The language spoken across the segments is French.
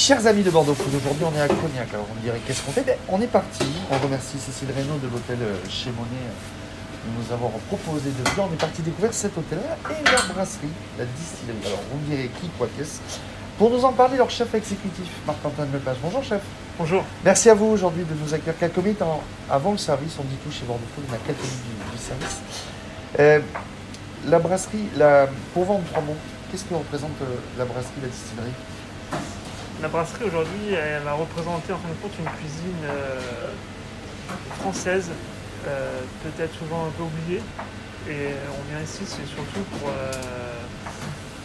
Chers amis de Bordeaux Food, aujourd'hui on est à Cognac. Alors on dirait qu'est-ce qu'on fait? Ben, On est parti. On remercie Cécile Reynaud de l'hôtel euh, chez Monet euh, de nous avoir proposé de venir. On est parti découvrir cet hôtel-là et la brasserie, la distillerie. Alors vous me direz qui, quoi, qu'est-ce? Pour nous en parler, leur chef exécutif, Marc-Antoine Lepage. Bonjour chef. Bonjour. Merci à vous aujourd'hui de nous accueillir quelques minutes avant le service. On dit tout chez Bordeaux Food, on a quelques minutes du, service. Euh, la brasserie, la, pour vendre trois mots, qu'est-ce que représente la brasserie, la distillerie? La brasserie aujourd'hui, elle va représenter en fin de compte une cuisine euh, française, euh, peut-être souvent un peu oubliée. Et on vient ici, c'est surtout pour, euh,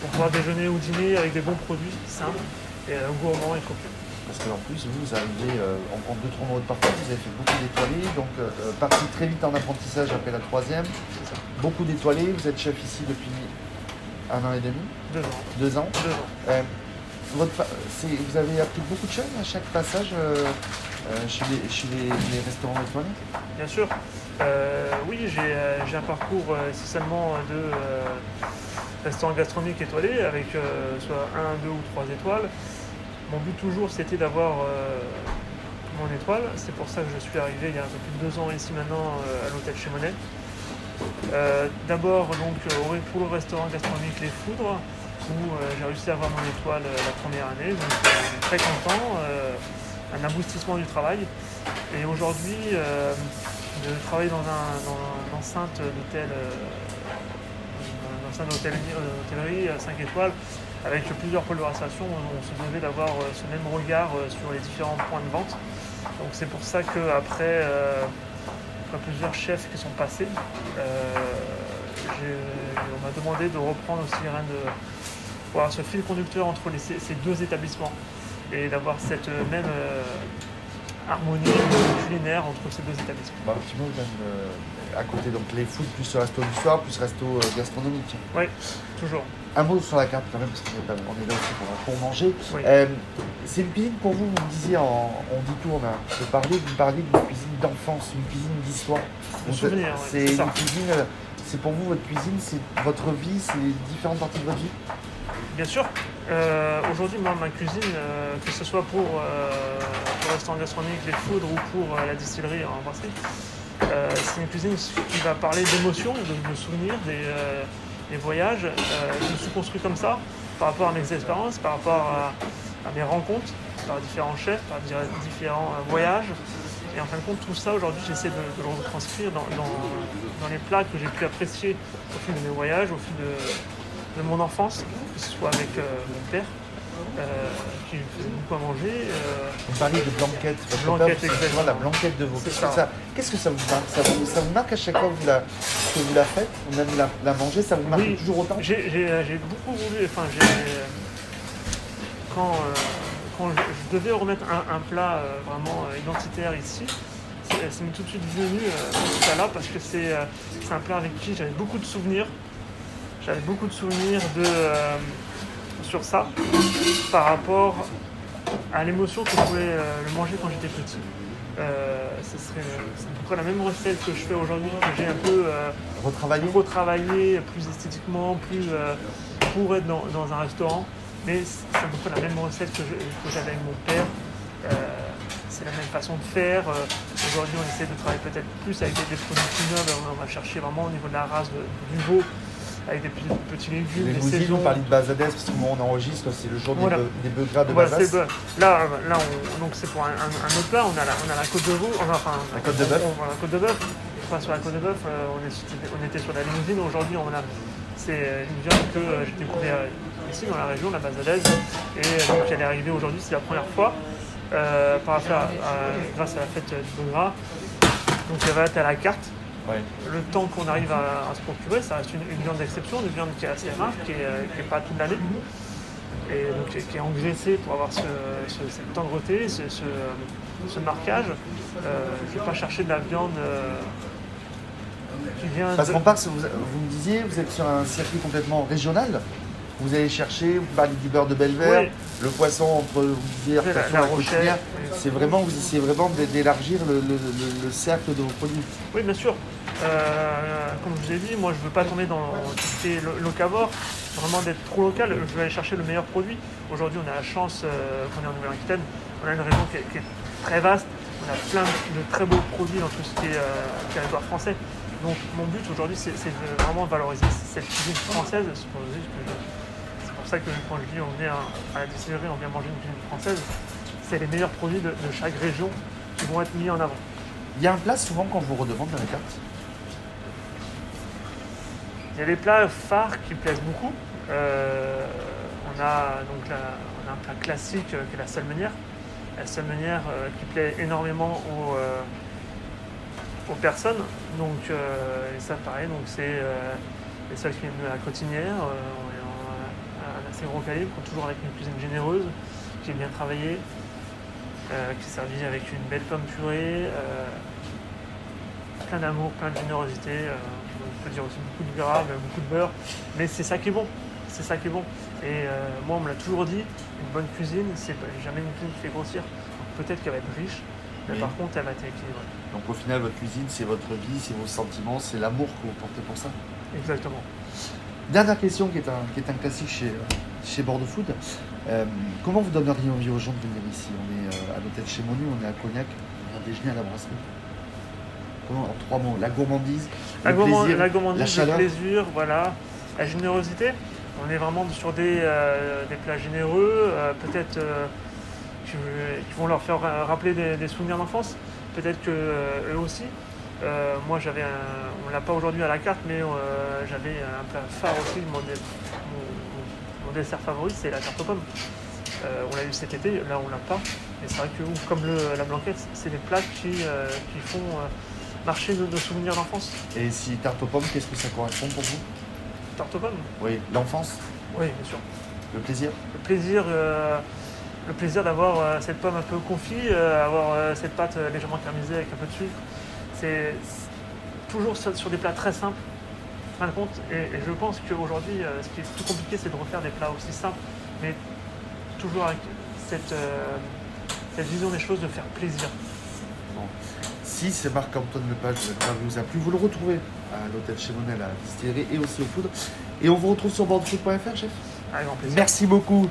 pour pouvoir déjeuner ou dîner avec des bons produits simples et gourmands et copieux. Parce qu'en plus, vous, arrivez euh, en compte deux, trois mois de parcours, vous avez fait beaucoup d'étoilés, donc euh, parti très vite en apprentissage après la troisième, beaucoup d'étoilés, vous êtes chef ici depuis un an et demi, Deux ans. deux ans. Deux ans. Euh, vous avez appris beaucoup de choses à chaque passage euh, euh, chez, les, restaurants étoilés Bien sûr. Euh, oui, j'ai un parcours essentiellement de euh, restaurant gastronomique étoilé avec soit un, deux ou trois étoiles. Mon but toujours c'était d'avoir mon étoile. C'est pour ça que je suis arrivé il y a un peu plus de deux ans ici maintenant à l'hôtel chez Monet. D'abord donc pour le restaurant gastronomique Les Foudres où euh, j'ai réussi à avoir mon étoile euh, la première année. Donc euh, très content, un aboutissement du travail. Et aujourd'hui, de travailler dans, un, une enceinte d'hôtel, dans une enceinte d'hôtellerie d'hôtellerie à 5 étoiles, avec plusieurs pôles on, se devait d'avoir ce même regard sur les différents points de vente. Donc c'est pour ça qu'après après plusieurs chefs qui sont passés, on m'a demandé de reprendre aussi de voir ce fil conducteur entre les- ces, ces deux établissements et d'avoir cette euh, même euh, harmonie culinaire entre ces deux établissements. bah, Un petit mot même euh, à côté, donc les food plus le resto du soir, plus resto euh, gastronomique. Oui, toujours. Un mot sur la carte quand même, parce qu'on est, là aussi pour, pour manger. Oui. Euh, c'est une cuisine pour vous, vous me disiez, en, on dit tout, on a peu parlé, vous parliez d'une cuisine d'enfance, une cuisine d'histoire. Ouais, c'est ça. une cuisine, euh, c'est pour vous votre cuisine, c'est votre vie, c'est différentes parties de votre vie. Bien sûr. Euh, Aujourd'hui, moi, ma cuisine, euh, que ce soit pour, euh, pour le restaurant gastronomique, les foudres ou pour la distillerie en brasserie, c'est une cuisine qui va parler d'émotions, de, souvenirs, des, voyages. Je me suis construit comme ça par rapport à mes expériences, par rapport à, mes rencontres, par différents chefs, par di- différents voyages. Et en fin de compte, tout ça, aujourd'hui, j'essaie de, de le retranscrire dans, dans- dans les plats que j'ai pu apprécier au fil de mes voyages, au fil de, de mon enfance, que ce soit avec euh, mon père, euh, qui me faisait beaucoup à manger. euh, Vous parliez de blanquette, votre Blanquette, père, c'est exactement. la blanquette de veau. C'est Qu'est-ce ça. que ça, qu'est-ce que ça vous marque? Ça vous, ça vous marque à chaque fois que vous la, que vous la faites, vous même la, la mangez, ça vous marque Oui. toujours autant? J'ai beaucoup voulu, enfin, j'ai. Quand, euh, quand je, devais remettre un, un plat euh, vraiment euh, identitaire ici, c'est tout de suite venu euh, ce plat-là parce que c'est un plat avec qui j'avais beaucoup de souvenirs. J'avais beaucoup de souvenirs de, sur ça par rapport à l'émotion que je pouvais le manger quand j'étais petit. Euh, ce serait à peu près la même recette que je fais aujourd'hui, que j'ai un peu euh, retravailler plus esthétiquement, plus euh, pour être dans, dans un restaurant. Mais c'est à peu la même recette que j'avais avec mon père. Euh, c'est la même façon de faire. Euh, Aujourd'hui, on essaie de travailler peut-être plus avec des, des produits plus nobles. On va chercher vraiment au niveau de la race de- du veau, avec des petits, petits légumes, Les des gousines, saisons. vous parliez de Bazadès, parce que le moment où on enregistre, c'est le jour des Voilà. bœufs- des bœufs gras de Voilà, bon. Là, là on- donc c'est pour un, un- un autre plat. On a la, on a la côte de veau, enfin La côte de bœuf. on- on- la côte de bœuf. Enfin, sur la côte de bœuf, euh, on, est- on était sur la limousine. Aujourd'hui, on a c'est euh, une viande que euh, j'ai découvert ici dans la région, la Bazadaise, et euh, donc elle est arrivée aujourd'hui. C'est la première fois euh, par rapport à- à- grâce à la fête du gras. Donc elle va être à la carte. Ouais. Le temps qu'on arrive à, à se procurer, ça reste une, une viande d'exception, une viande qui est assez rare, qui n'est pas toute l'année, et donc qui est, qui est engraissée pour avoir ce, ce- cette tendreté, ce, marquage. Euh, je ne vais pas chercher de la viande euh, Parce qu'on part, vous, vous me disiez, vous êtes sur un circuit complètement régional. Vous allez chercher, vous parlez du beurre de Belver, Oui. le poisson entre vous disiez, La-. C'est vraiment, vous essayez vraiment d'é- d'élargir le, le- le- le cercle de vos produits. Oui, bien sûr. Euh, comme je vous ai dit, moi je veux pas tomber dans tout ce qui est lo- locavore, vraiment d'être trop local. Je veux aller chercher le meilleur produit. Aujourd'hui, on a la chance euh, qu'on est en Nouvelle-Aquitaine. On a une région qui est, qui est très vaste. On a plein de très beaux produits dans tout ce qui est euh, territoire français. Donc mon but aujourd'hui, c'est c'est de vraiment valoriser cette cuisine française. C'est pour c'est pour ça que quand je dis on vient à la distillerie, on vient manger une cuisine française, c'est les meilleurs produits de, de chaque région qui vont être mis en avant. Il y a un plat souvent qu'on vous redemande dans la carte. Il y a des plats phares qui plaisent beaucoup. Euh, on, a, donc la- on a un plat classique euh, qui est la salmenière. La salmenière euh, qui plaît énormément aux, aux personnes. Donc, euh, et ça, pareil, donc c'est euh, les seuls qui viennent de la cotinière. euh, on est en- un assez gros calibre, toujours avec une cuisine généreuse, qui est bien travaillée, qui est servie avec une belle pomme purée. plein d'amour, plein de générosité. on peut dire aussi beaucoup de gras, beaucoup de beurre. Mais c'est ça qui est bon. C'est ça qui est bon. Et moi, on me l'a toujours dit, une bonne cuisine, c'est jamais une cuisine qui fait grossir. Peut-être qu'elle va être riche, mais par contre, elle va être équilibrée. Donc au final, votre cuisine, c'est votre vie, c'est vos sentiments, c'est l'amour que vous portez pour ça. Exactement. Dernière question qui est un, qui est un classique chez, chez Bordeaux Food. Euh, comment vous donneriez envie aux gens de venir ici? On est euh, à l'hôtel chez Monu, on est à Cognac, on vient déjeuner à la brasserie. Comment, en trois mots, la gourmandise, La, le gourmand- plaisir, la gourmandise, la le chaleur? plaisir, voilà. La générosité? On est vraiment sur des, euh, des plats généreux, euh, peut-être euh, qui, qui vont leur faire ra- rappeler des, des souvenirs d'enfance. Peut-être que euh, eux aussi. Euh, moi, j'avais un, on l'a pas aujourd'hui à la carte, mais euh, j'avais un plat phare aussi. Mon, dé- mon- mon dessert favori, c'est la tarte aux pommes. Euh, on l'a eu cet été, là on l'a pas. Et c'est vrai que ouf, comme le- la blanquette, c'est des plats qui, euh, qui font euh, marcher nos, nos souvenirs d'enfance. Et si tarte aux pommes, qu'est-ce que ça correspond pour vous? Tarte aux pommes? Oui, l'enfance, Oui, bien sûr. le plaisir? Le plaisir, euh, le plaisir d'avoir euh, cette pomme un peu confit, euh, avoir euh, cette pâte légèrement caramélisée avec un peu de sucre. C'est toujours sur, sur des plats très simples, en fin de compte. Et, et je pense qu'aujourd'hui, ce qui est plus compliqué, c'est de refaire des plats aussi simples, mais toujours avec cette, cette vision des choses de faire plaisir. Si c'est Marc-Antoine Lepage, l'interview vous a plu, vous le retrouvez à l'hôtel chez Monel, à la distillerie et aussi au food. Et on vous retrouve sur bordeauxfood.fr, chef. Avec grand plaisir. Merci beaucoup.